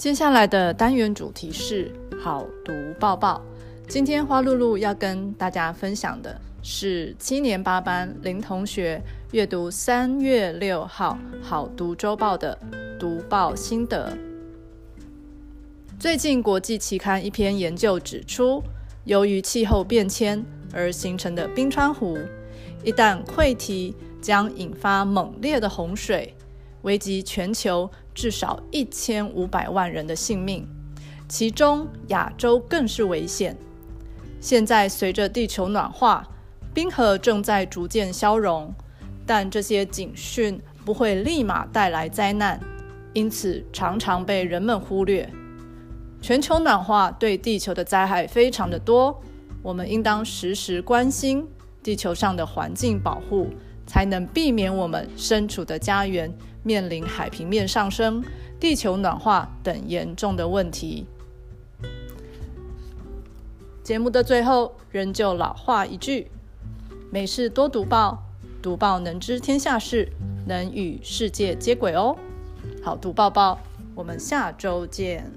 接下来的单元主题是好读报报。今天花露露要跟大家分享的是七年八班林同学阅读三月六号好读周报的读报心得。最近国际期刊一篇研究指出，由于气候变迁而形成的冰川湖，一旦溃堤，将引发猛烈的洪水，危及全球。至少一千五百万人的性命，其中亚洲更是危险。现在随着地球暖化，冰河正在逐渐消融，但这些警讯不会立马带来灾难，因此常常被人们忽略。全球暖化对地球的灾害非常的多，我们应当时时关心地球上的环境保护，才能避免我们身处的家园。面临海平面上升、地球暖化等严重的问题。节目的最后，仍旧老话一句：没事多读报，读报能知天下事，能与世界接轨哦。好读报报，我们下周见。